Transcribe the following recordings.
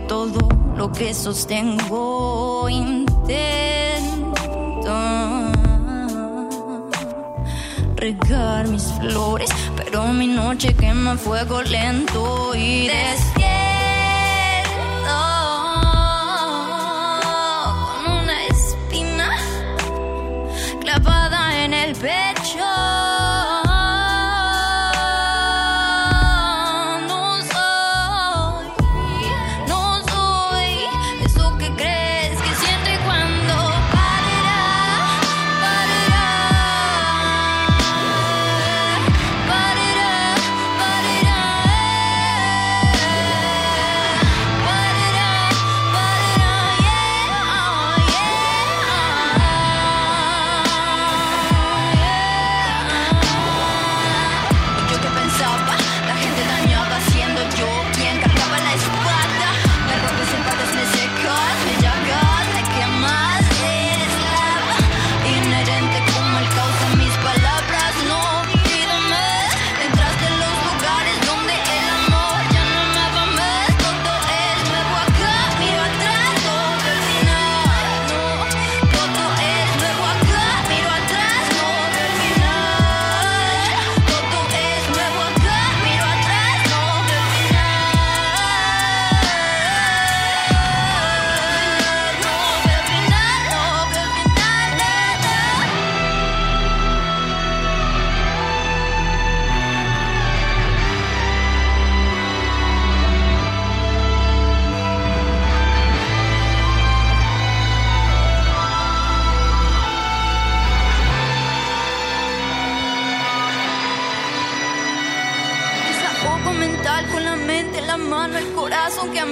Todo lo que sostengo. Intento regar mis flores, pero mi noche quema fuego lento y despierto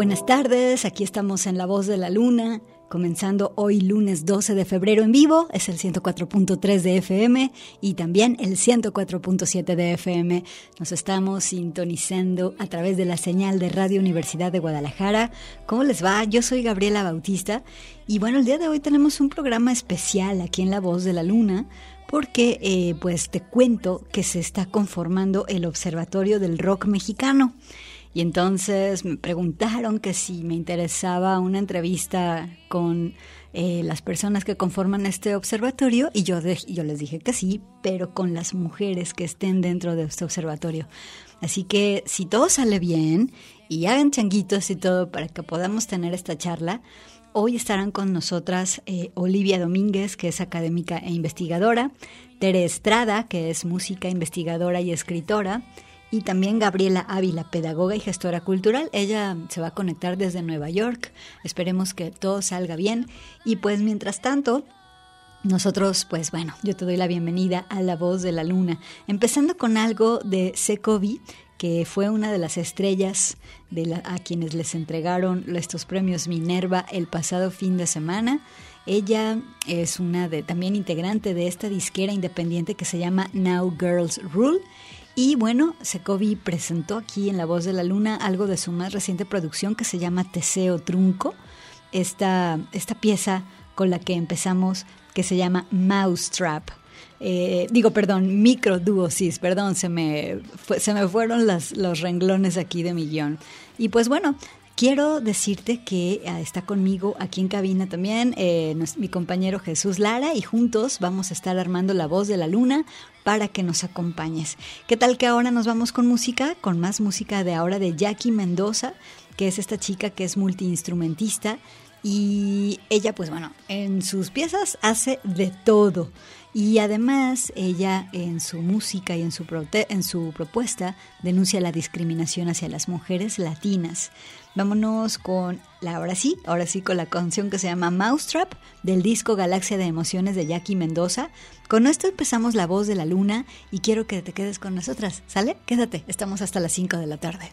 buenas tardes. Aquí estamos en La Voz de la Luna comenzando hoy lunes 12 de febrero en vivo, es el 104.3 de FM y también el 104.7 de FM. Nos estamos sintonizando a través de la señal de Radio Universidad de Guadalajara. ¿Cómo les va? Yo soy Gabriela Bautista y bueno, el día de hoy tenemos un programa especial aquí en La Voz de la Luna porque eh, pues te cuento que se está conformando el Observatorio del Rock Mexicano. Y entonces me preguntaron que si me interesaba una entrevista con eh, las personas que conforman este observatorio y yo, yo les dije que sí, pero con las mujeres que estén dentro de este observatorio. Así que si todo sale bien y hagan changuitos y todo para que podamos tener esta charla, hoy estarán con nosotras eh, Olivia Domínguez, que es académica e investigadora, Tere Estrada, que es música, investigadora y escritora, y también Gabriela Ávila, pedagoga y gestora cultural. Ella se va a conectar desde Nueva York. Esperemos que todo salga bien. Y pues mientras tanto, nosotros, pues bueno, yo te doy la bienvenida a La Voz de la Luna, empezando con algo de Secovi, que fue una de las estrellas a quienes les entregaron estos premios Minerva el pasado fin de semana. Ella es una de también integrante de esta disquera independiente que se llama Now Girls Rule y bueno, Secovi presentó aquí en La Voz de la Luna algo de su más reciente producción que se llama Teseo Trunco, esta, esta pieza con la que empezamos que se llama Mousetrap. Eh, digo, perdón, microduosis, perdón, se me, se me fueron las, los renglones aquí de millón. Y pues bueno, Quiero decirte que ah, está conmigo aquí en cabina también eh, mi compañero Jesús Lara y juntos vamos a estar armando la voz de la luna para que nos acompañes. ¿Qué tal que ahora nos vamos con música? Con más música de ahora de Jackie Mendoza, que es esta chica que es multiinstrumentista y ella pues bueno, en sus piezas hace de todo. Y además ella en su música y en su, en su propuesta denuncia la discriminación hacia las mujeres latinas. Vámonos con la ahora sí, ahora sí con la canción que se llama Mousetrap del disco Galaxia de Emociones de Jackie Mendoza. Con esto empezamos La Voz de la Luna y quiero que te quedes con nosotras, ¿sale? Quédate, estamos hasta las 5 de la tarde.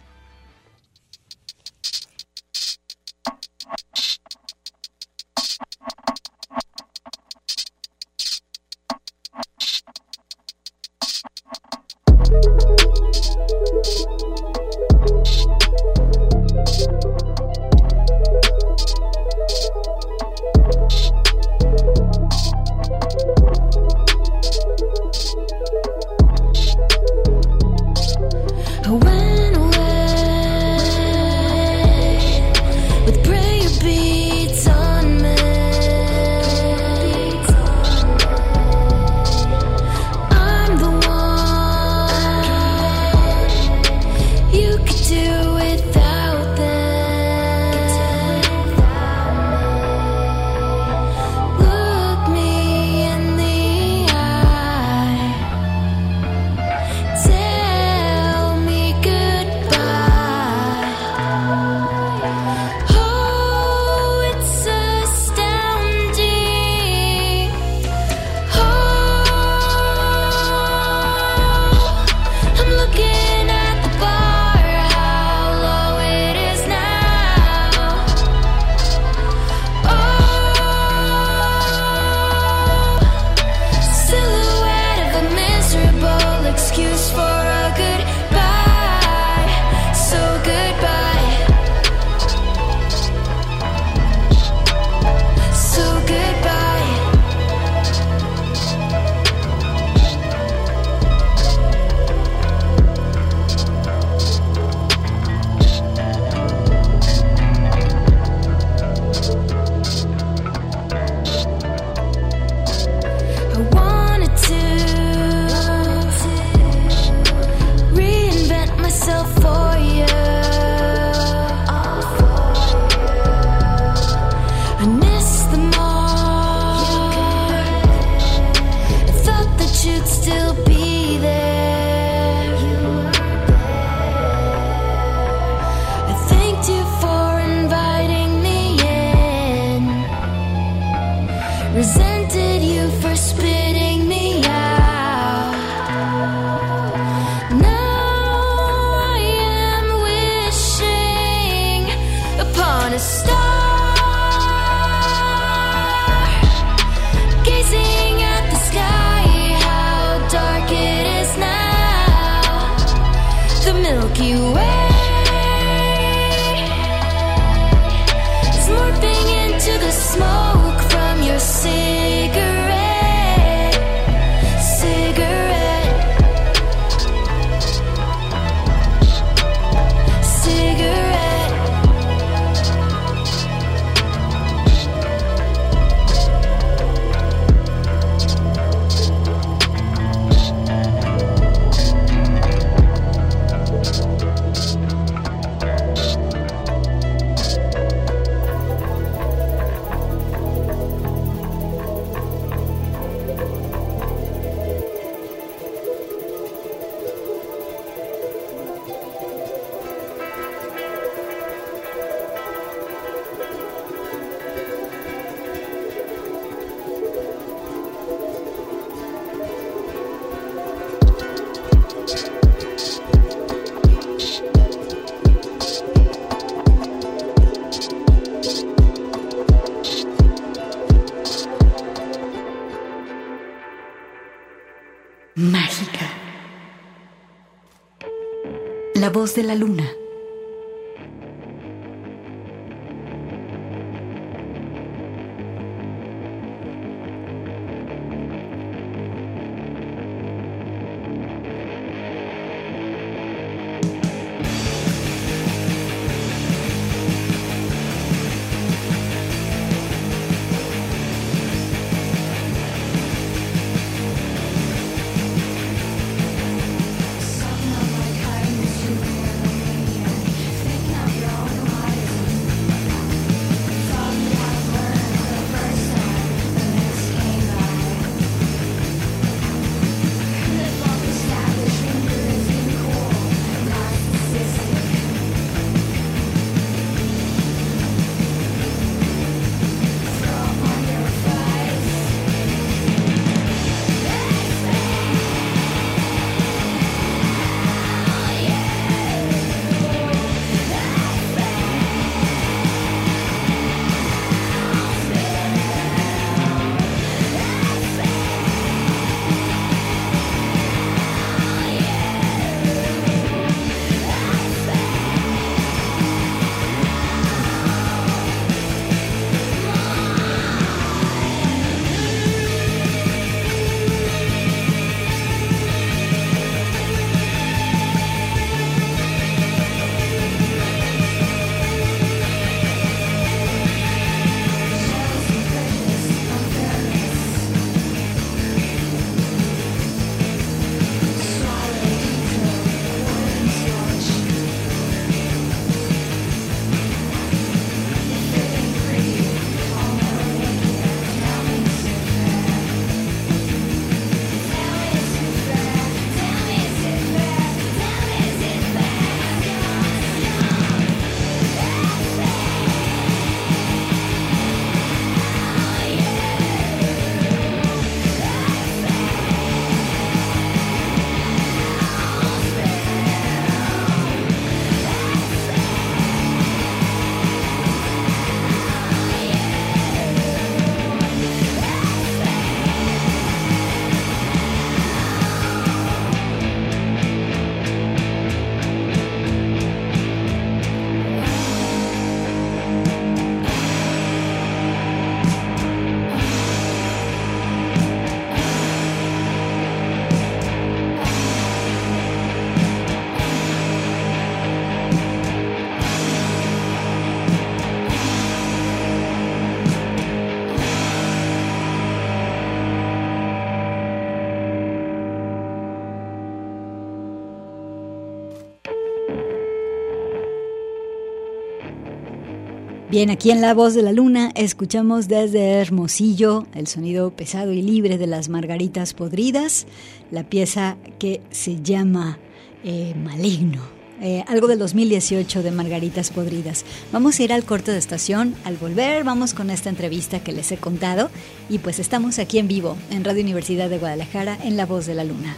De la luna. Bien, aquí en La Voz de la Luna escuchamos desde Hermosillo el sonido pesado y libre de las margaritas podridas, la pieza que se llama eh, Maligno. Eh, algo del 2018 de Margaritas Podridas. Vamos a ir al corto de estación. Al volver, vamos con esta entrevista que les he contado. Y pues estamos aquí en vivo, en Radio Universidad de Guadalajara, en La Voz de la Luna.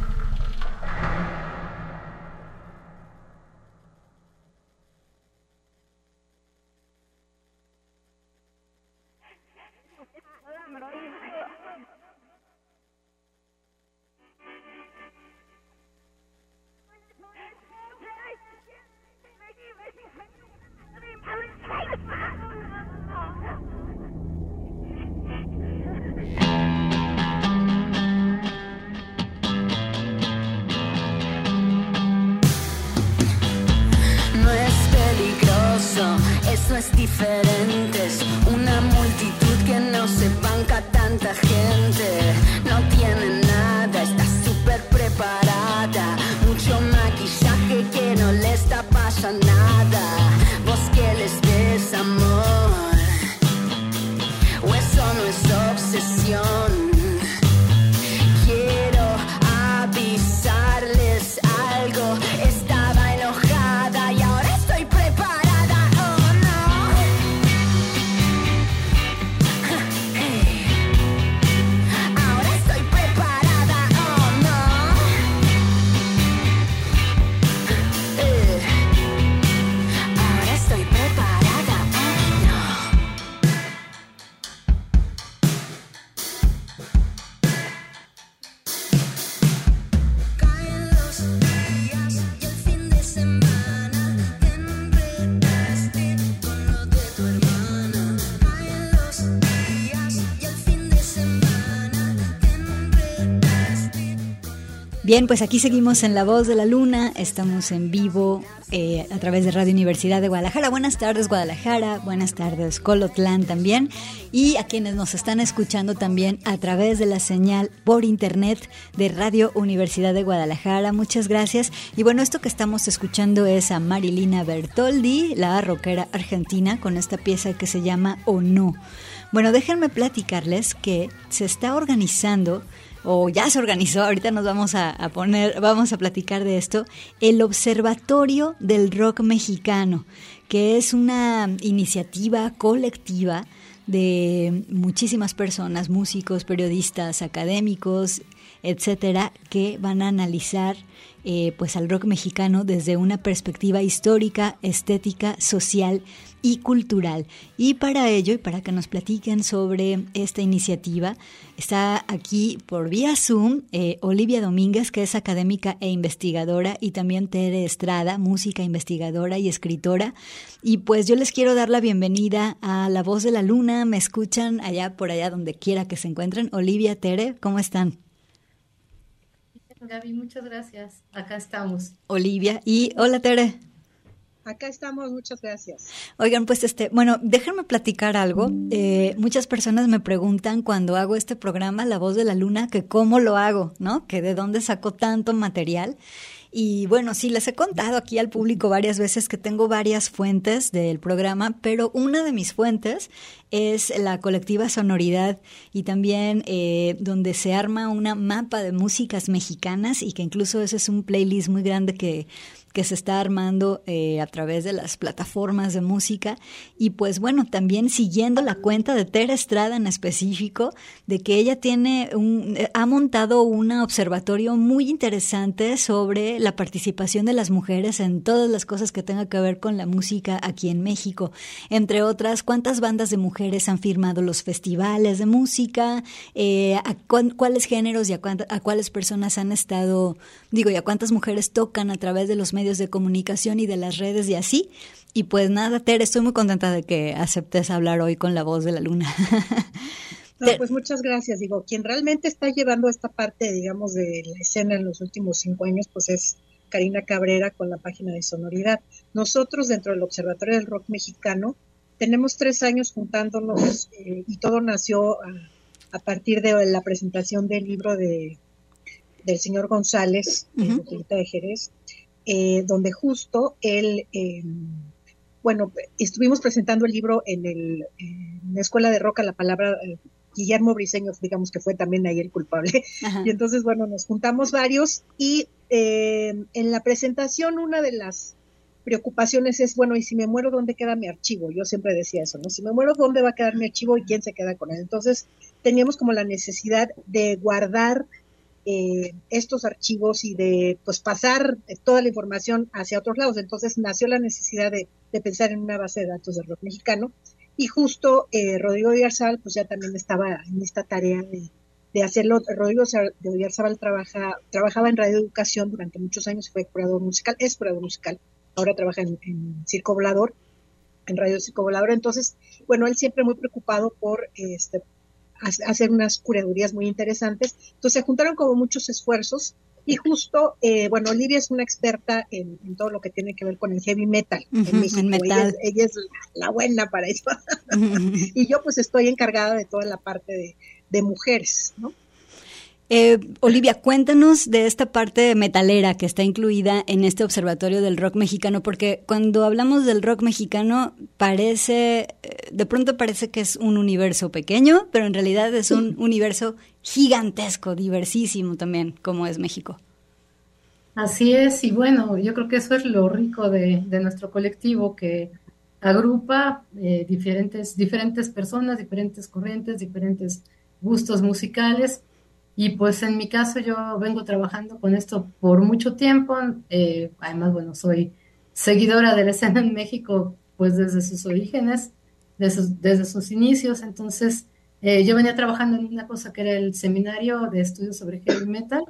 Bien, pues aquí seguimos en La Voz de la Luna, estamos en vivo eh, a través de Radio Universidad de Guadalajara. Buenas tardes Guadalajara, buenas tardes Colotlán también y a quienes nos están escuchando también a través de la señal por internet de Radio Universidad de Guadalajara. Muchas gracias. Y bueno, esto que estamos escuchando es a Marilina Bertoldi, la rockera argentina, con esta pieza que se llama O No. Bueno, déjenme platicarles que se está organizando o ya se organizó, ahorita nos vamos a, poner, vamos a platicar de esto, el Observatorio del Rock Mexicano, que es una iniciativa colectiva de muchísimas personas, músicos, periodistas, académicos, etcétera, que van a analizar eh, pues al rock mexicano desde una perspectiva histórica, estética, social y cultural. Y para ello, y para que nos platiquen sobre esta iniciativa, está aquí por vía Zoom eh, Olivia Domínguez, que es académica e investigadora, y también Tere Estrada, música, investigadora y escritora. Y pues yo les quiero dar la bienvenida a La Voz de la Luna. Me escuchan allá por allá donde quiera que se encuentren. Olivia, Tere, ¿cómo están? Gaby, muchas gracias. Acá estamos. Olivia y hola Tere. Acá estamos, muchas gracias. Oigan, pues este, bueno, déjenme platicar algo. Eh, muchas personas me preguntan cuando hago este programa, La Voz de la Luna, que cómo lo hago, ¿no? Que de dónde saco tanto material. Y bueno, sí, les he contado aquí al público varias veces que tengo varias fuentes del programa, pero una de mis fuentes es la colectiva Sonoridad y también eh, donde se arma una mapa de músicas mexicanas y que incluso ese es un playlist muy grande que que se está armando eh, a través de las plataformas de música y pues bueno, también siguiendo la cuenta de Tere Estrada en específico, de que ella tiene un, eh, ha montado un observatorio muy interesante sobre la participación de las mujeres en todas las cosas que tengan que ver con la música aquí en México. Entre otras, cuántas bandas de mujeres han firmado los festivales de música, eh, a cuáles géneros y a, a cuáles personas han estado, digo, y a cuántas mujeres tocan a través de los medios de comunicación y de las redes y así. Y pues nada, Ter, estoy muy contenta de que aceptes hablar hoy con la voz de la luna. pues muchas gracias. Digo, quien realmente está llevando esta parte, digamos, de la escena en los últimos cinco años, pues es Karina Cabrera con la página de Sonoridad. Nosotros, dentro del Observatorio del Rock Mexicano, tenemos tres años juntándonos eh, y todo nació a, partir de la presentación del libro de del señor González, de Jerez, eh, donde justo él, eh, bueno, estuvimos presentando el libro en, el, la Escuela de Roca, la palabra eh, Guillermo Briseño, digamos que fue también ahí el culpable. Y entonces, bueno, nos juntamos varios y en la presentación una de las preocupaciones es, bueno, y si me muero, ¿dónde queda mi archivo? Yo siempre decía eso, ¿no? Si me muero, ¿dónde va a quedar mi archivo y quién se queda con él? Entonces, teníamos como la necesidad de guardar eh, estos archivos y de pues pasar toda la información hacia otros lados. Entonces nació la necesidad de, pensar en una base de datos del rock mexicano y justo eh, Rodrigo Díaz pues ya también estaba en esta tarea de, de hacerlo. Rodrigo de Oyarzabal trabaja, trabajaba en Radio Educación durante muchos años, fue curador musical, es curador musical, ahora trabaja en, Circo Volador, en Radio Circo Volador. Entonces, bueno, él siempre muy preocupado por este, hacer unas curadurías muy interesantes. Entonces se juntaron como muchos esfuerzos y justo, eh, bueno, Olivia es una experta en, todo lo que tiene que ver con el heavy metal en México. Ella, es la, buena para eso. y yo pues estoy encargada de toda la parte de, de mujeres, ¿no? Eh, Olivia, cuéntanos de esta parte metalera que está incluida en este observatorio del rock mexicano, porque cuando hablamos del rock mexicano parece, eh, de pronto parece que es un universo pequeño, pero en realidad es un universo gigantesco, diversísimo también, como es México. Así es, y bueno, yo creo que eso es lo rico de, nuestro colectivo, que agrupa eh, diferentes, diferentes personas, diferentes corrientes, diferentes gustos musicales. Y pues en mi caso yo vengo trabajando con esto por mucho tiempo. Eh, además, bueno, soy seguidora de la escena en México pues desde sus orígenes, desde, sus inicios. Entonces, eh, yo venía trabajando en una cosa que era el seminario de estudios sobre heavy metal,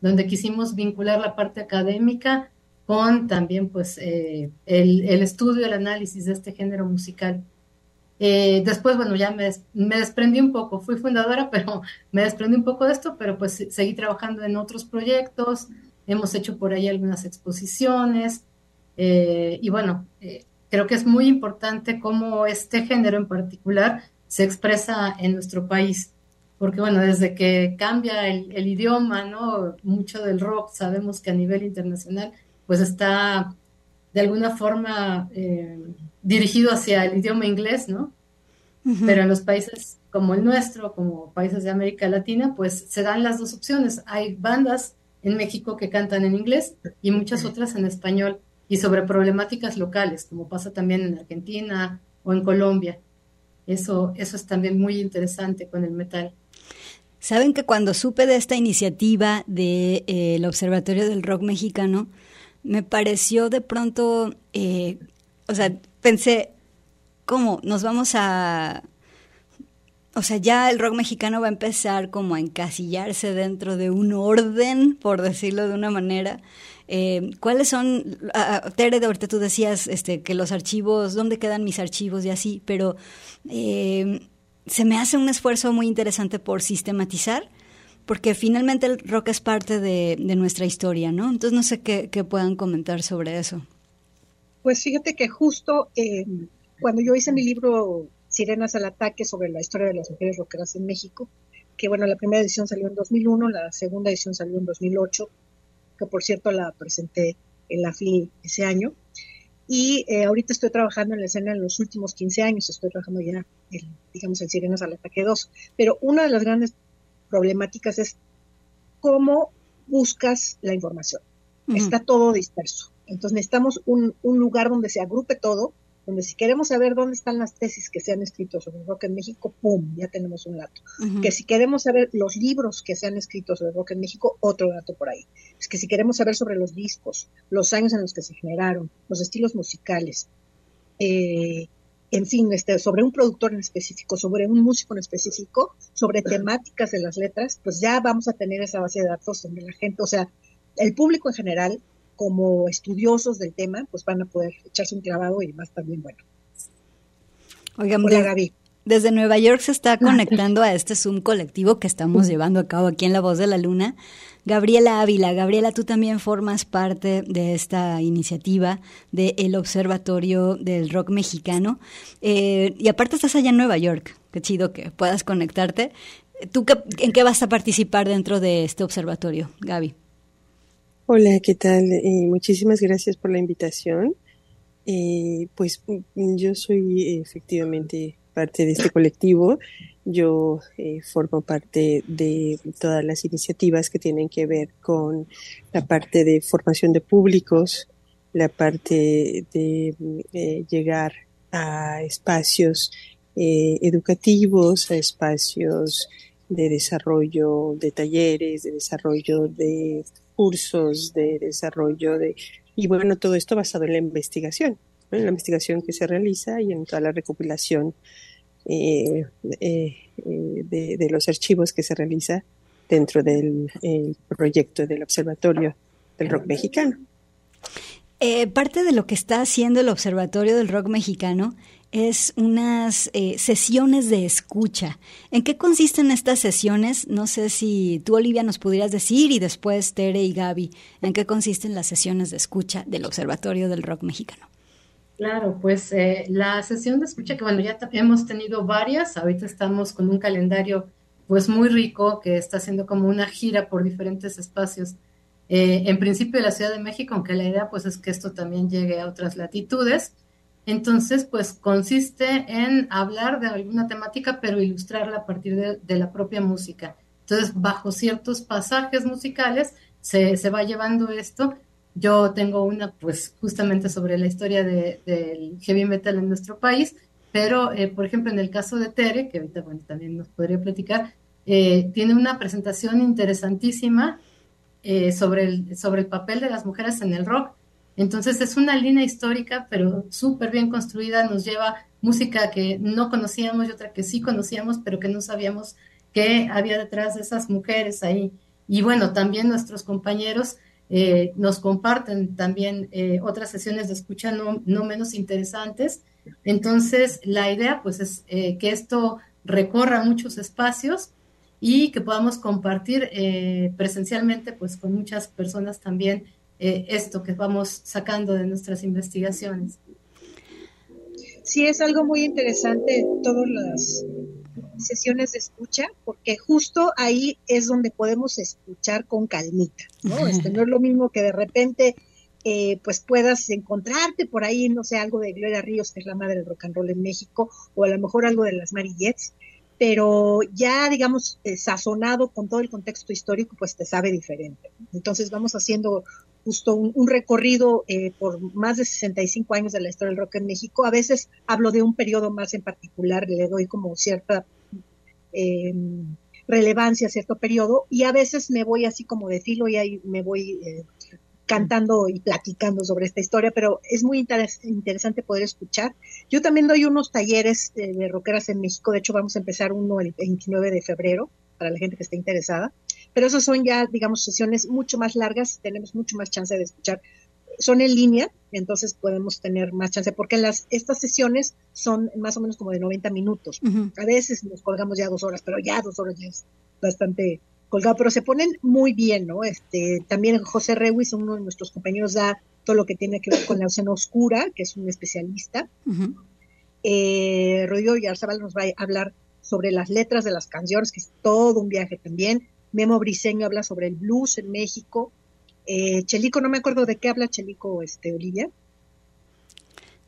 donde quisimos vincular la parte académica con también pues eh, el, estudio, el análisis de este género musical. Eh, después, bueno, ya me, desprendí un poco, fui fundadora, pero me desprendí un poco de esto, pero pues seguí trabajando en otros proyectos, hemos hecho por ahí algunas exposiciones eh, y bueno, eh, creo que es muy importante cómo este género en particular se expresa en nuestro país, porque bueno, desde que cambia el, idioma, ¿no? Mucho del rock sabemos que a nivel internacional pues está de alguna forma dirigido hacia el idioma inglés, ¿no? Pero en los países como el nuestro, como países de América Latina, pues se dan las dos opciones. Hay bandas en México que cantan en inglés y muchas otras en español y sobre problemáticas locales, como pasa también en Argentina o en Colombia. Eso, eso es también muy interesante con el metal. Saben que cuando supe de esta iniciativa del de, eh, Observatorio del Rock Mexicano, me pareció de pronto, eh, o sea, pensé, ¿cómo? Nos vamos a... O sea, ya el rock mexicano va a empezar como a encasillarse dentro de un orden, por decirlo de una manera. Eh, ¿Cuáles son, Tere, de ahorita tú decías este, que los archivos, ¿dónde quedan mis archivos y así? Pero eh, se me hace un esfuerzo muy interesante por sistematizar porque finalmente el rock es parte de, nuestra historia, ¿no? Entonces no sé qué, puedan comentar sobre eso. Pues fíjate que justo eh, cuando yo hice mi libro Sirenas al Ataque sobre la historia de las mujeres rockeras en México, que bueno, la primera edición salió en 2001, la segunda edición salió en 2008, que por cierto la presenté en la FIL ese año, y eh, ahorita estoy trabajando en la escena en los últimos 15 años, estoy trabajando ya, digamos, en Sirenas al Ataque 2, pero una de las grandes problemáticas es cómo buscas la información. Está todo disperso. Entonces necesitamos un, lugar donde se agrupe todo, donde si queremos saber dónde están las tesis que se han escrito sobre rock en México, ¡pum! Ya tenemos un dato. Que si queremos saber los libros que se han escrito sobre rock en México, otro dato por ahí. Es que si queremos saber sobre los discos, los años en los que se generaron, los estilos musicales, eh, en fin, este, sobre un productor en específico, sobre un músico en específico, sobre temáticas de las letras, pues ya vamos a tener esa base de datos donde la gente, o sea, el público en general, como estudiosos del tema, pues van a poder echarse un clavado y más también bueno. Oigan, Gaby. Desde Nueva York se está conectando a este Zoom colectivo que estamos llevando a cabo aquí en La Voz de la Luna. Gabriela Ávila, Gabriela, tú también formas parte de esta iniciativa del Observatorio del Rock Mexicano. Eh, y aparte estás allá en Nueva York. Qué chido que puedas conectarte. ¿Tú en qué vas a participar dentro de este observatorio, Gaby? Hola, ¿qué tal? Eh, muchísimas gracias por la invitación. Eh, pues yo soy efectivamente parte de este colectivo. Yo eh, formo parte de todas las iniciativas que tienen que ver con la parte de formación de públicos la parte de eh, llegar a espacios eh, educativos, a espacios de desarrollo de talleres, de desarrollo de cursos, de desarrollo de... Y bueno, todo esto basado en la investigación, en la investigación que se realiza y en toda la recopilación eh, de, de, los archivos que se realiza dentro del proyecto del Observatorio del Rock Mexicano. Eh, parte de lo que está haciendo el Observatorio del Rock Mexicano es unas eh, sesiones de escucha. ¿En qué consisten estas sesiones? No sé si tú, Olivia, nos pudieras decir y después Tere y Gaby, ¿en qué consisten las sesiones de escucha del Observatorio del Rock Mexicano? Claro, pues eh, la sesión de escucha, que bueno, ya hemos tenido varias, ahorita estamos con un calendario pues muy rico que está haciendo como una gira por diferentes espacios eh, en principio de la Ciudad de México, aunque la idea pues es que esto también llegue a otras latitudes. Entonces, pues consiste en hablar de alguna temática, pero ilustrarla a partir de, la propia música. Entonces, bajo ciertos pasajes musicales se, se, va llevando esto. Yo tengo una, pues, justamente sobre la historia del heavy metal en nuestro país, pero, eh, por ejemplo, en el caso de Tere, que ahorita, bueno, también nos podría platicar, eh, tiene una presentación interesantísima eh, sobre, el, sobre el papel de las mujeres en el rock. Entonces es una línea histórica, pero súper bien construida, nos lleva música que no conocíamos y otra que sí conocíamos, pero que no sabíamos qué había detrás de esas mujeres ahí. Y bueno, también nuestros compañeros eh, nos comparten también eh, otras sesiones de escucha no, no, menos interesantes. Entonces, la idea pues es que esto recorra muchos espacios y que podamos compartir eh, presencialmente pues con muchas personas también eh, esto que vamos sacando de nuestras investigaciones. Sí, es algo muy interesante todas las sesiones de escucha, porque justo ahí es donde podemos escuchar con calmita, ¿no? Este, no es lo mismo que de repente eh, pues puedas encontrarte por ahí, no sé, algo de Gloria Ríos, que es la madre del rock and roll en México, o a lo mejor algo de las Marillettes, pero ya, digamos, eh, sazonado con todo el contexto histórico, pues te sabe diferente. Entonces vamos haciendo justo un, recorrido eh, por más de 65 años de la historia del rock en México. A veces hablo de un periodo más en particular, le doy como cierta eh, relevancia a cierto periodo, y a veces me voy así como de filo y ahí me voy cantando y platicando sobre esta historia, pero es muy interesante poder escuchar. Yo también doy unos talleres de rockeras en México, de hecho vamos a empezar uno el 29 de febrero para la gente que esté interesada, pero esas son ya, digamos, sesiones mucho más largas, tenemos mucho más chance de escuchar. Son en línea, entonces podemos tener más chance, porque las, estas sesiones son más o menos como de 90 minutos. A veces nos colgamos ya dos horas, pero ya dos horas ya es bastante colgado, pero se ponen muy bien, ¿no? Este, también José Rewis, uno de nuestros compañeros, da todo lo que tiene que ver con la escena oscura, que es un especialista. eh, Rodrigo Yarzabal nos va a hablar sobre las letras de las canciones, que es todo un viaje también. Memo Briseño habla sobre el blues en México. Eh, Chelico, no me acuerdo de qué habla Chelico, este, Olivia.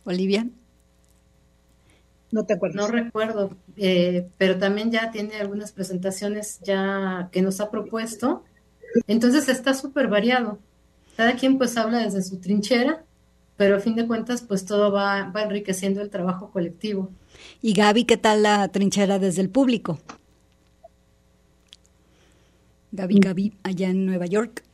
Olivia. No te acuerdo. No recuerdo, eh, pero también ya tiene algunas presentaciones ya que nos ha propuesto. Entonces está súper variado. Cada quien pues habla desde su trinchera, pero a fin de cuentas pues todo va, va enriqueciendo el trabajo colectivo. Y Gaby, ¿qué tal la trinchera desde el público? Gaby, Gaby, allá en Nueva York.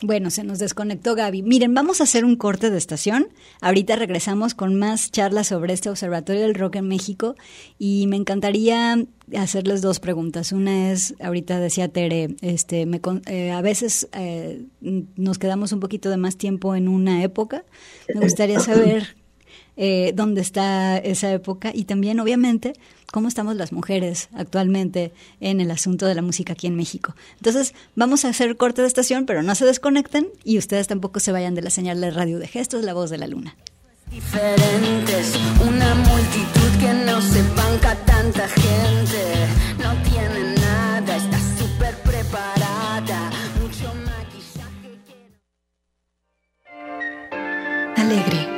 Bueno, se nos desconectó Gaby. Miren, vamos a hacer un corte de estación. Ahorita regresamos con más charlas sobre este Observatorio del Rock en México y me encantaría hacerles dos preguntas. Una es, ahorita decía Tere, este, me, eh, a veces eh, nos quedamos un poquito de más tiempo en una época. Me gustaría saber eh, dónde está esa época y también, obviamente, cómo estamos las mujeres actualmente en el asunto de la música aquí en México. Entonces, vamos a hacer corte de estación, pero no se desconecten y ustedes tampoco se vayan de la señal de radio de gestos, la voz de la luna. Diferentes, una multitud que no se banca tanta gente, no tiene nada, está súper preparada, mucho maquillaje. Alegre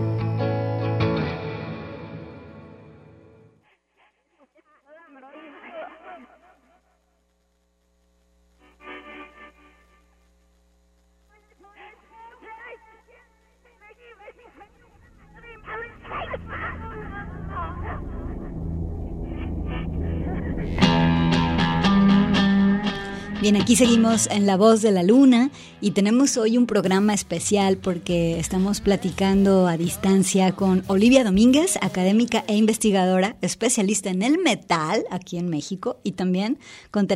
Bien, aquí seguimos en La Voz de la Luna y tenemos hoy un programa especial porque estamos platicando a distancia con Olivia Domínguez, académica e investigadora, especialista en el metal aquí en México y también con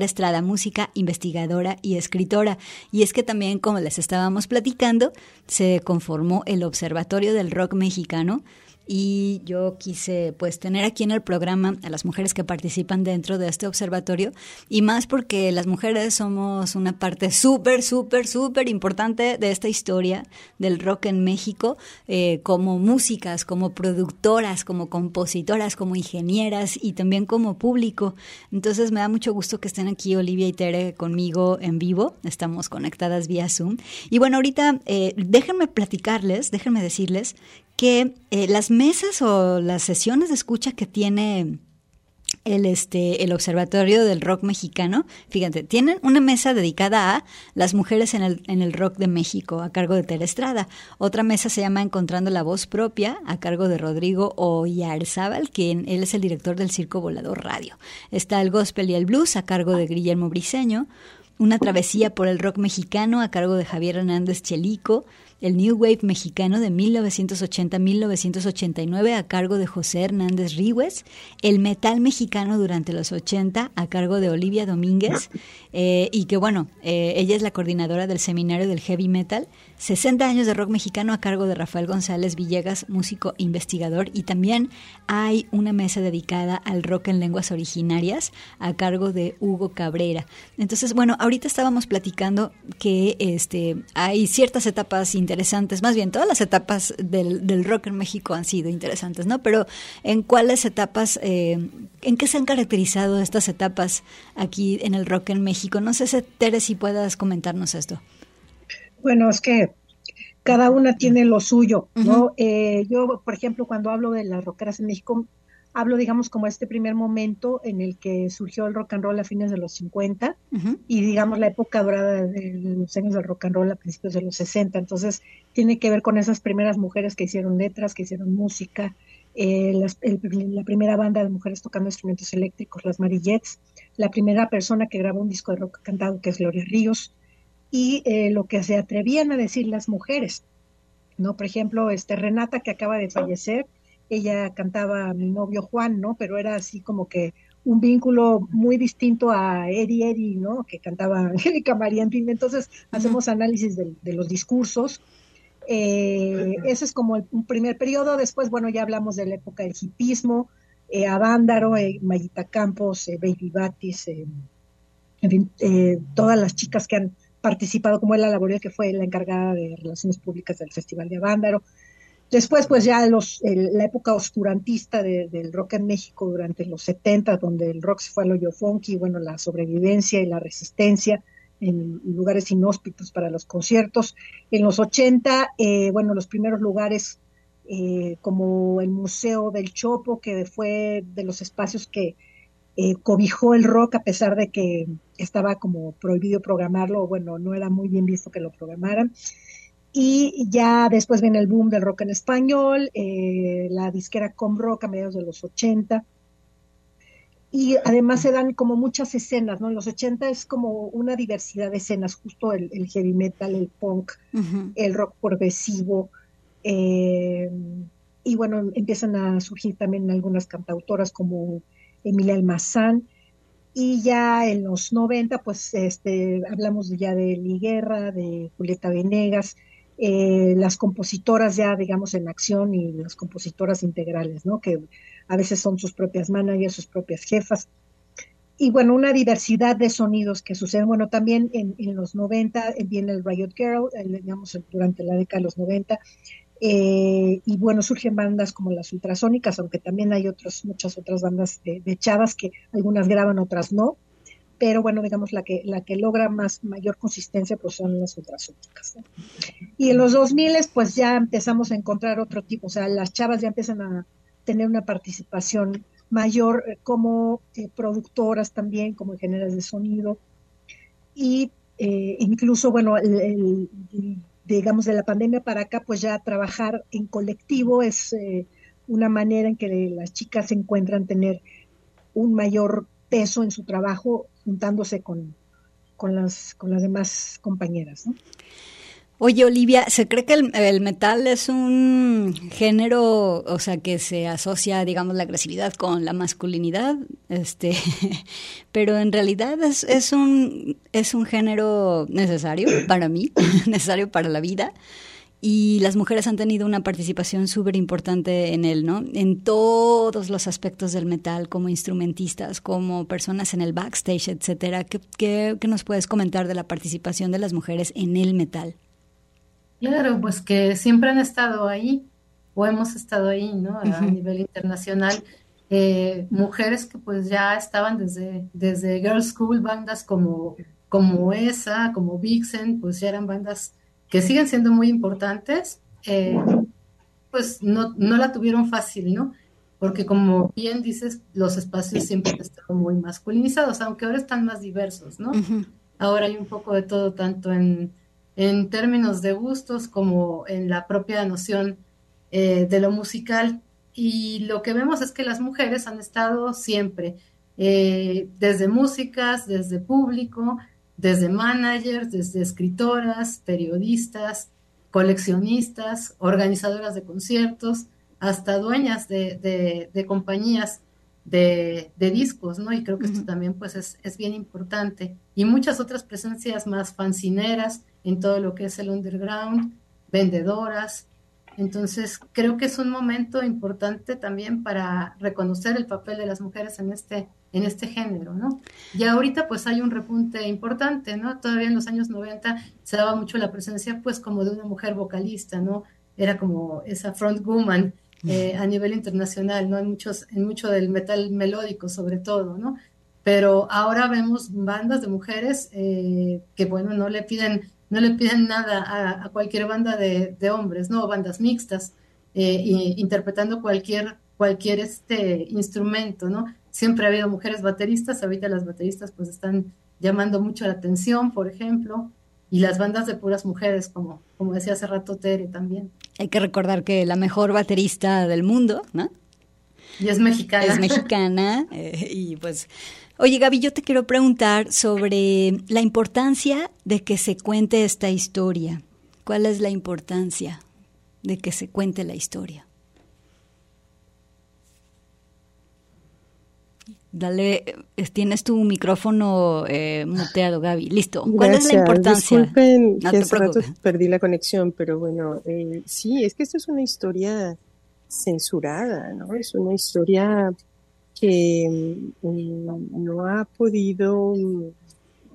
música, investigadora y escritora. Y es que también, como les estábamos platicando, se conformó el Observatorio del Rock Mexicano y yo quise pues tener aquí en el programa a las mujeres que participan dentro de este observatorio y más porque las mujeres somos una parte súper, súper, súper importante de esta historia del rock en México eh, como músicas, como productoras, como compositoras, como ingenieras y también como público. Entonces me da mucho gusto que estén aquí Olivia y Tere conmigo en vivo, estamos conectadas vía Zoom. Y bueno, ahorita eh, déjenme platicarles, déjenme decirles que eh, las mesas o las sesiones de escucha que tiene el, este, el Observatorio del Rock Mexicano, fíjate, tienen una mesa dedicada a las mujeres en el, en el rock de México, a cargo de Telestrada. Otra mesa se llama Encontrando la Voz Propia, a cargo de Rodrigo Oyarzábal, quien él es el director del Circo Volador Radio. Está el Gospel y el Blues, a cargo de Guillermo Briseño. Una travesía por el rock mexicano, a cargo de Javier Hernández Chelico el New Wave mexicano de 1980-1989 a cargo de José Hernández Ríguez, el metal mexicano durante los 80 a cargo de Olivia Domínguez, eh, y que bueno, eh, ella es la coordinadora del seminario del heavy metal, 60 años de rock mexicano a cargo de Rafael González Villegas, músico investigador, y también hay una mesa dedicada al rock en lenguas originarias a cargo de Hugo Cabrera. Entonces, bueno, ahorita estábamos platicando que este, hay ciertas etapas interesantes, más bien todas las etapas del, rock en México han sido interesantes, ¿no? Pero ¿en cuáles etapas, eh, en qué se han caracterizado estas etapas aquí en el rock en México? No sé, Tere, si puedas comentarnos esto. Bueno, es que cada una tiene lo suyo, ¿no? Eh, yo, por ejemplo, cuando hablo de las rockeras en México, hablo, digamos, como este primer momento en el que surgió el rock and roll a fines de los 50 y, digamos, la época dorada de los años del rock and roll a principios de los 60. Entonces, tiene que ver con esas primeras mujeres que hicieron letras, que hicieron música, eh, la primera banda de mujeres tocando instrumentos eléctricos, las Marillettes, la primera persona que grabó un disco de rock cantado, que es Gloria Ríos, y eh, lo que se atrevían a decir las mujeres. ¿no? Por ejemplo, este, Renata, que acaba de fallecer, ella cantaba a mi novio Juan, ¿no? Pero era así como que un vínculo muy distinto a Eddie Eddie, ¿no? Que cantaba Angélica María, en fin, entonces hacemos análisis de, los discursos. Eh, ese es como el, un primer periodo, después, bueno, ya hablamos de la época del hipismo, eh, Avándaro, eh, Mayita Campos, Baby Batis, en fin, todas las chicas que han participado, como la Laboría, que fue la encargada de Relaciones Públicas del Festival de Avándaro, Después, pues ya la época oscurantista del rock en México durante los 70, donde el rock se fue a lo yo funky, bueno, la sobrevivencia y la resistencia en lugares inhóspitos para los conciertos. En los 80, eh, bueno, los primeros lugares eh, como el Museo del Chopo, que fue de los espacios que eh, cobijó el rock a pesar de que estaba como prohibido programarlo, bueno, no era muy bien visto que lo programaran. Y ya después viene el boom del rock en español, eh, la disquera Com Rock a mediados de los 80. Y además se dan como muchas escenas, ¿no? En los 80 es como una diversidad de escenas, justo el, heavy metal, el punk, el rock progresivo. Eh, y bueno, empiezan a surgir también algunas cantautoras como Emilia Almazán. Y ya en los 90, pues este, hablamos ya de Liguerra, de Julieta Venegas, eh, las compositoras ya, digamos, en acción y las compositoras integrales, ¿no? Que a veces son sus propias managers, sus propias jefas. Y bueno, una diversidad de sonidos que suceden. Bueno, también en, los 90 viene el Riot Girl, digamos, durante la década de los 90. Eh, y bueno, surgen bandas como las ultrasónicas, aunque también hay otras, muchas otras bandas de, chavas que algunas graban, otras no pero bueno, digamos, la que, la que logra más, mayor consistencia pues son las otras ópticas. Y en los 2000 pues ya empezamos a encontrar otro tipo, o sea, las chavas ya empiezan a tener una participación mayor eh, como eh, productoras también, como ingenieras de sonido. Y incluso, bueno, digamos de la pandemia para acá, pues ya trabajar en colectivo es una manera en que las chicas encuentran tener un mayor peso en su trabajo juntándose con, con, las, con las demás compañeras. Oye, Olivia, ¿se cree que el, metal es un género, o sea, que se asocia, digamos, la agresividad con la masculinidad? Este, pero en realidad es, es, un, es un género necesario para mí, necesario para la vida y las mujeres han tenido una participación súper importante en él, ¿no? En todos los aspectos del metal, como instrumentistas, como personas en el backstage, etcétera. ¿Qué, qué, nos puedes comentar de la participación de las mujeres en el metal? Claro, pues que siempre han estado ahí, o hemos estado ahí, ¿no? A nivel internacional. Eh, mujeres que pues ya estaban desde, desde Girls School, bandas como, como esa, como Vixen, pues ya eran bandas que siguen siendo muy importantes, eh, pues no, no la tuvieron fácil, ¿no? Porque como bien dices, los espacios siempre han estado muy masculinizados, aunque ahora están más diversos, ¿no? Ahora hay un poco de todo, tanto en, en términos de gustos como en la propia noción eh, de lo musical. Y lo que vemos es que las mujeres han estado siempre, eh, desde músicas, desde público, desde managers, desde escritoras, periodistas, coleccionistas, organizadoras de conciertos, hasta dueñas de, de, compañías de, de, discos, ¿no? Y creo que esto también pues es, es, bien importante. Y muchas otras presencias más fancineras en todo lo que es el underground, vendedoras. Entonces, creo que es un momento importante también para reconocer el papel de las mujeres en este en este género, ¿no? Y ahorita pues hay un repunte importante, ¿no? Todavía en los años 90 se daba mucho la presencia pues como de una mujer vocalista, ¿no? Era como esa front woman eh, a nivel internacional, ¿no? En, muchos, en mucho del metal melódico sobre todo, ¿no? Pero ahora vemos bandas de mujeres eh, que, bueno, no le piden, no le piden nada a, cualquier banda de, hombres, ¿no? Bandas mixtas, eh, interpretando cualquier, cualquier este instrumento, ¿no? siempre ha habido mujeres bateristas, ahorita las bateristas pues están llamando mucho la atención, por ejemplo, y las bandas de puras mujeres, como, como decía hace rato Tere también. Hay que recordar que la mejor baterista del mundo, ¿no? Y es mexicana. Es mexicana, eh, y pues... Oye, Gaby, yo te quiero preguntar sobre la importancia de que se cuente esta historia. ¿Cuál es la importancia de que se cuente la historia? Dale, eh, tienes tu micrófono eh, muteado, Gaby. Listo. ¿Cuál es la importancia? Disculpen que hace rato perdí la conexión, pero bueno, eh, sí, es que esta es una historia censurada, ¿no? Es una historia que mm, no ha podido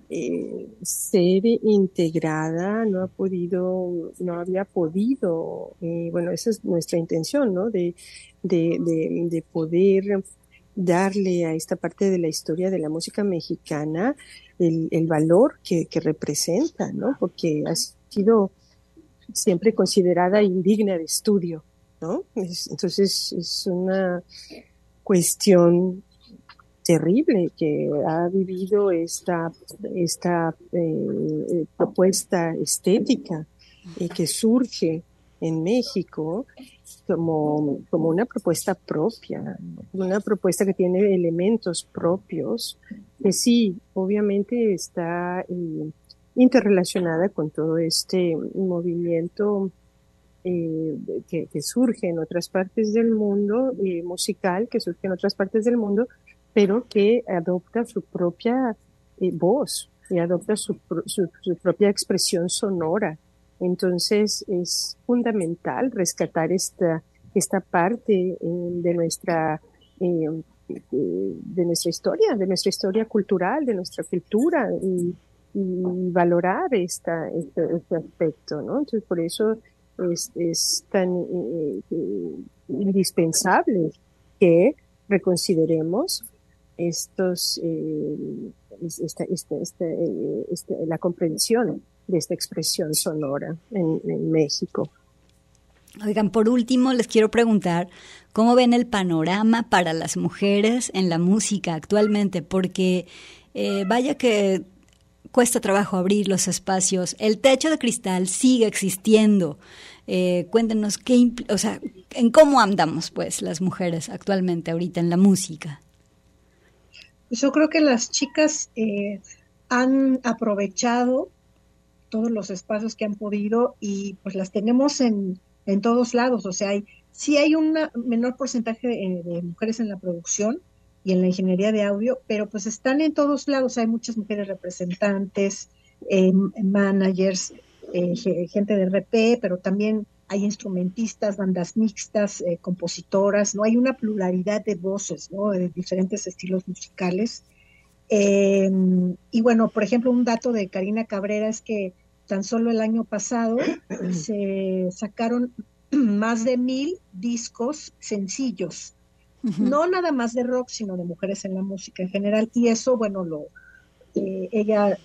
eh, ser integrada, no ha podido, no había podido, bueno, esa es nuestra intención, ¿no? De, de, de, de poder darle a esta parte de la historia de la música mexicana el, el valor que, que, representa, ¿no? Porque ha sido siempre considerada indigna de estudio, ¿no? entonces es una cuestión terrible que ha vivido esta, esta eh, propuesta estética eh, que surge en México como, como una propuesta propia, una propuesta que tiene elementos propios, que sí, obviamente está eh, interrelacionada con todo este movimiento eh, que, surge en otras partes del mundo, eh, musical, que surge en otras partes del mundo, pero que adopta su propia voz y adopta su, su propia expresión sonora entonces es fundamental rescatar esta, esta parte eh, de nuestra eh, de nuestra historia, de nuestra historia cultural, de nuestra cultura y, valorar esta, este, este, aspecto, ¿no? Entonces por eso es, es tan eh, indispensable que reconsideremos estos esta, la comprensión de esta expresión sonora en, México. Oigan, por último, les quiero preguntar cómo ven el panorama para las mujeres en la música actualmente, porque eh, vaya que cuesta trabajo abrir los espacios. El techo de cristal sigue existiendo. Eh, cuéntenos qué, o sea, en cómo andamos, pues, las mujeres actualmente ahorita en la música. Yo creo que las chicas eh, han aprovechado todos los espacios que han podido y pues las tenemos en, en todos lados. O sea, hay, sí hay un menor porcentaje de, mujeres en la producción y en la ingeniería de audio, pero pues están en todos lados. Hay muchas mujeres representantes, eh, managers, eh, gente de RP, pero también hay instrumentistas, bandas mixtas, eh, compositoras, ¿no? Hay una pluralidad de voces, ¿no? De diferentes estilos musicales. Em, y bueno, por ejemplo, un dato de Karina Cabrera es que tan solo el año pasado se sacaron más de mil discos sencillos, no nada más de rock, sino de mujeres en la música en general. Y eso, bueno, lo eh, ella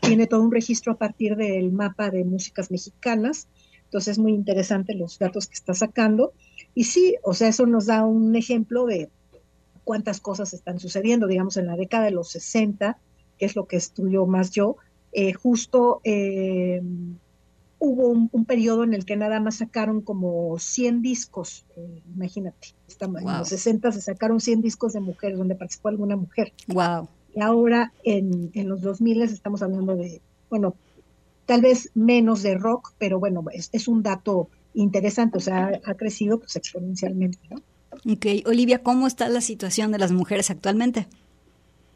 tiene todo un registro a partir del mapa de músicas mexicanas. Entonces es muy interesante los datos que está sacando. Y sí, o sea, eso nos da un ejemplo de cuántas cosas están sucediendo, digamos, en la década de los 60, que es lo que estudió más yo, eh, justo eh, hubo un, periodo en el que nada más sacaron como 100 discos, eh, imagínate, en los 60 se sacaron 100 discos de mujeres, donde participó alguna mujer. Wow. Y ahora en, en los 2000 estamos hablando de, bueno, tal vez menos de rock, pero bueno, es, es un dato interesante, o sea, ha crecido pues exponencialmente, ¿no? Ok, Olivia, ¿cómo está la situación de las mujeres actualmente?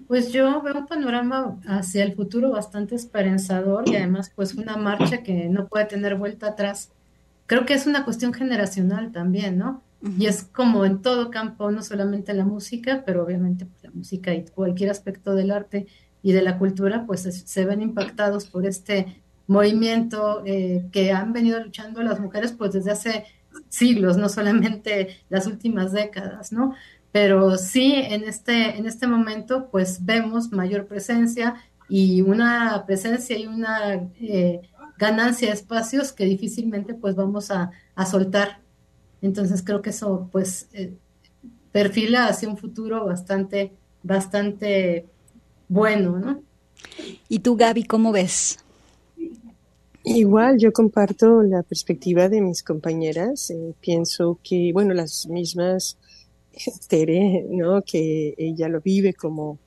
Pues yo veo un panorama hacia el futuro bastante esperanzador y además pues una marcha que no puede tener vuelta atrás. Creo que es una cuestión generacional también, ¿no? Y es como en todo campo, no solamente la música, pero obviamente pues, la música y cualquier aspecto del arte y de la cultura, pues se ven impactados por este movimiento eh, que han venido luchando las mujeres pues desde hace siglos, no solamente las últimas décadas, ¿no? Pero sí, en este, en este momento, pues vemos mayor presencia y una presencia y una eh, ganancia de espacios que difícilmente pues vamos a, soltar. Entonces creo que eso pues eh, perfila hacia un futuro bastante, bastante bueno, ¿no? ¿Y tú, Gaby, cómo ves? Igual, yo comparto la perspectiva de mis compañeras. Eh, pienso que, bueno, las mismas Tere, ¿no? Que ella lo vive como,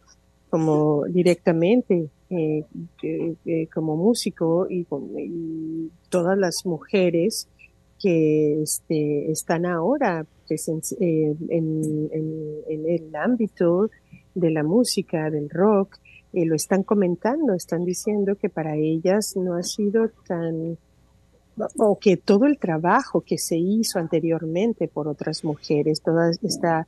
como directamente, eh, como músico y, todas las mujeres que este, están ahora eh, en, en, el ámbito de la música, del rock, eh, lo están comentando, están diciendo que para ellas no ha sido tan, o que todo el trabajo que se hizo anteriormente por otras mujeres, toda esta,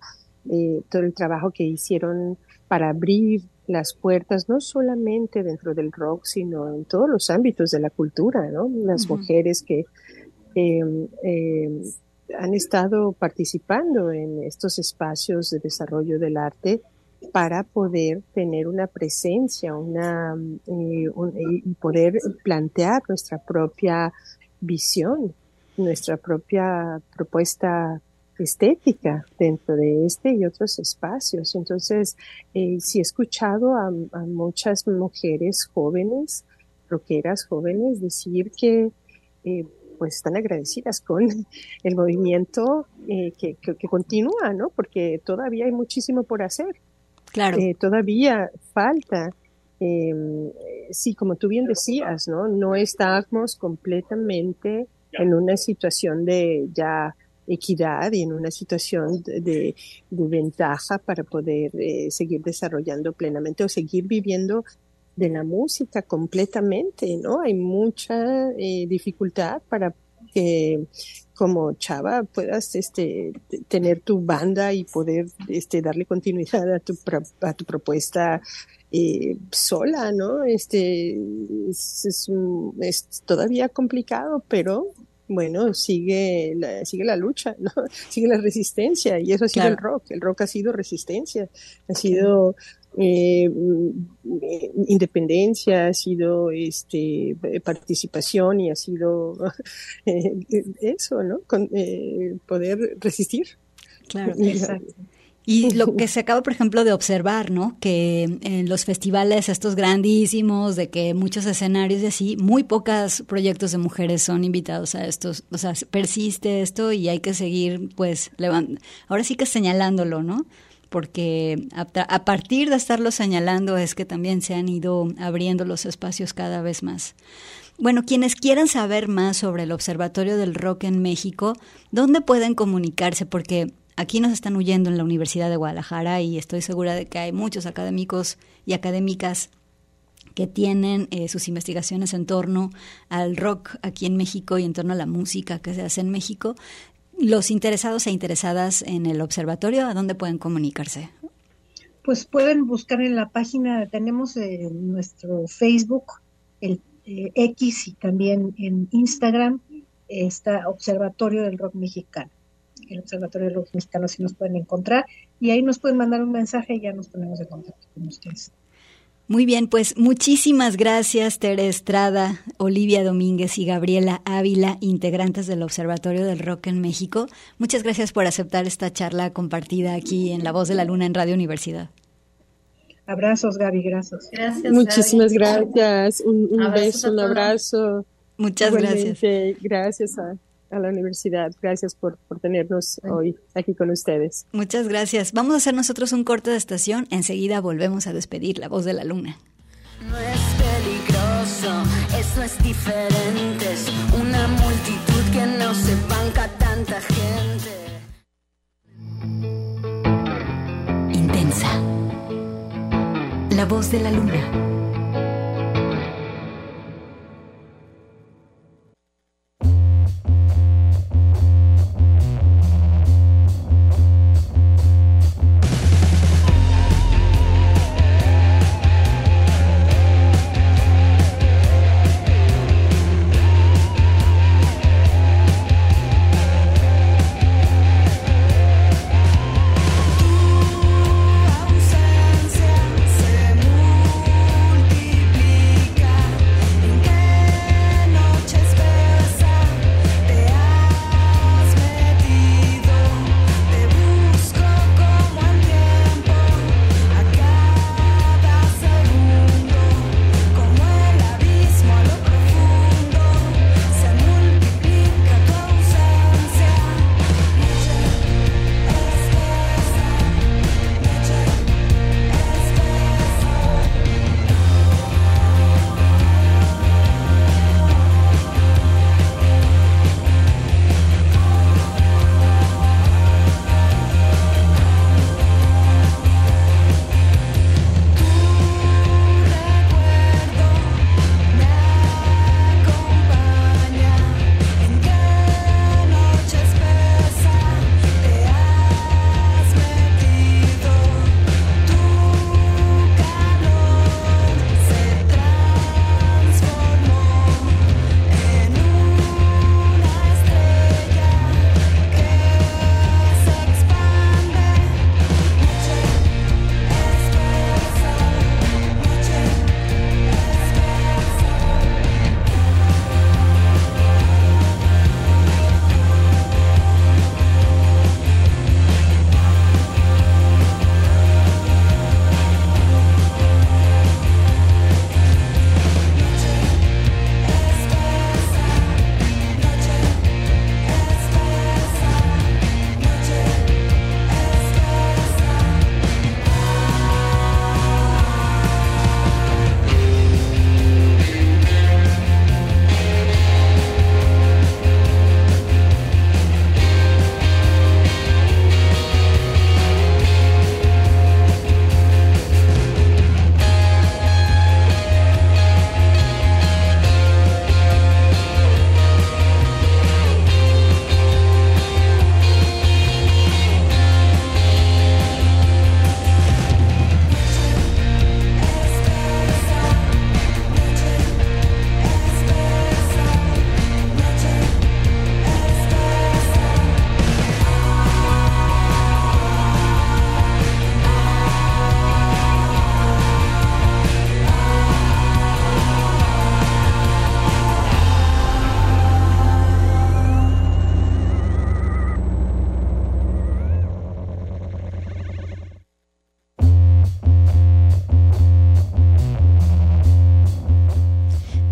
eh, todo el trabajo que hicieron para abrir las puertas, no solamente dentro del rock, sino en todos los ámbitos de la cultura, ¿no? Las mujeres que em, em, han estado participando en estos espacios de desarrollo del arte para poder tener una presencia, una eh, y poder plantear nuestra propia visión, nuestra propia propuesta estética dentro de este y otros espacios. Entonces, eh, sí he escuchado a, muchas mujeres jóvenes, roqueras jóvenes, decir que eh, pues están agradecidas con el movimiento que, que, que, continúa, ¿no? Porque todavía hay muchísimo por hacer. Claro. Eh, todavía falta, eh, sí, como tú bien decías, ¿no? No estamos completamente en una situación de ya equidad y en una situación de, de, ventaja para poder eh, seguir desarrollando plenamente o seguir viviendo de la música completamente, ¿no? Hay mucha eh, dificultad para que como chava puedas este tener tu banda y poder este darle continuidad a tu a tu propuesta eh, sola no este es, es, todavía complicado pero bueno, sigue la, sigue la lucha, ¿no? Sigue la resistencia y eso ha sido el rock. El rock ha sido resistencia, ha sido eh, mm, independencia, ha sido este, participación y ha sido eh, eso, ¿no? Con, eh, poder resistir. Claro, exacto. Y lo que se acaba, por ejemplo, de observar, ¿no? Que en los festivales estos grandísimos, de que muchos escenarios y así, muy pocos proyectos de mujeres son invitados a estos. O sea, persiste esto y hay que seguir, pues, ahora sí que señalándolo, ¿no? Porque a, partir de estarlo señalando es que también se han ido abriendo los espacios cada vez más. Bueno, quienes quieran saber más sobre el Observatorio del Rock en México, ¿dónde pueden comunicarse? Porque Aquí nos están huyendo en la Universidad de Guadalajara y estoy segura de que hay muchos académicos y académicas que tienen eh, sus investigaciones en torno al rock aquí en México y en torno a la música que se hace en México. Los interesados e interesadas en el observatorio, ¿a dónde pueden comunicarse? Pues pueden buscar en la página, tenemos en nuestro Facebook, el eh, X y también en Instagram, está Observatorio del Rock Mexicano el Observatorio de los Mexicanos si nos pueden encontrar y ahí nos pueden mandar un mensaje y ya nos ponemos en contacto con ustedes. Muy bien, pues muchísimas gracias Tere Estrada, Olivia Domínguez y Gabriela Ávila, integrantes del Observatorio del Rock en México. Muchas gracias por aceptar esta charla compartida aquí en La Voz de la Luna en Radio Universidad. Abrazos, Gaby, gracias. Gracias. Muchísimas gracias. Un, beso, un abrazo. Muchas gracias. Gracias a a la universidad. Gracias por, por tenernos hoy aquí con ustedes. Muchas gracias. Vamos a hacer nosotros un corte de estación. Enseguida volvemos a despedir la voz de la luna. No es peligroso, eso es diferente. Es una multitud que no se banca tanta gente. Intensa. La voz de la luna.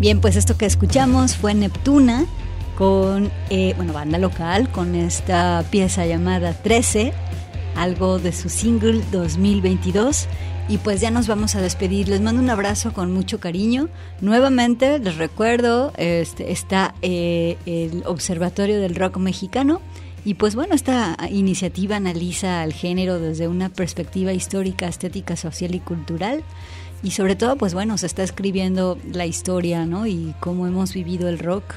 Bien, pues esto que escuchamos fue Neptuna con, eh, bueno, banda local, con esta pieza llamada 13, algo de su single 2022. Y pues ya nos vamos a despedir. Les mando un abrazo con mucho cariño. Nuevamente les recuerdo, este, está eh, el Observatorio del Rock Mexicano. Y pues bueno, esta iniciativa analiza el género desde una perspectiva histórica, estética, social y cultural. Y sobre todo, pues bueno, se está escribiendo la historia, ¿no? Y cómo hemos vivido el rock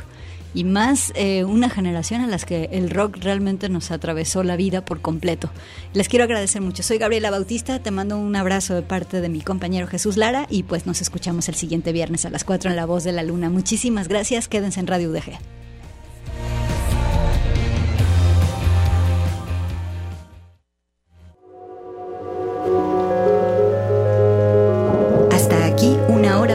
y más eh, una generación a las que el rock realmente nos atravesó la vida por completo. Les quiero agradecer mucho. Soy Gabriela Bautista, te mando un abrazo de parte de mi compañero Jesús Lara y pues nos escuchamos el siguiente viernes a las 4 en La Voz de la Luna. Muchísimas gracias, quédense en Radio UDG.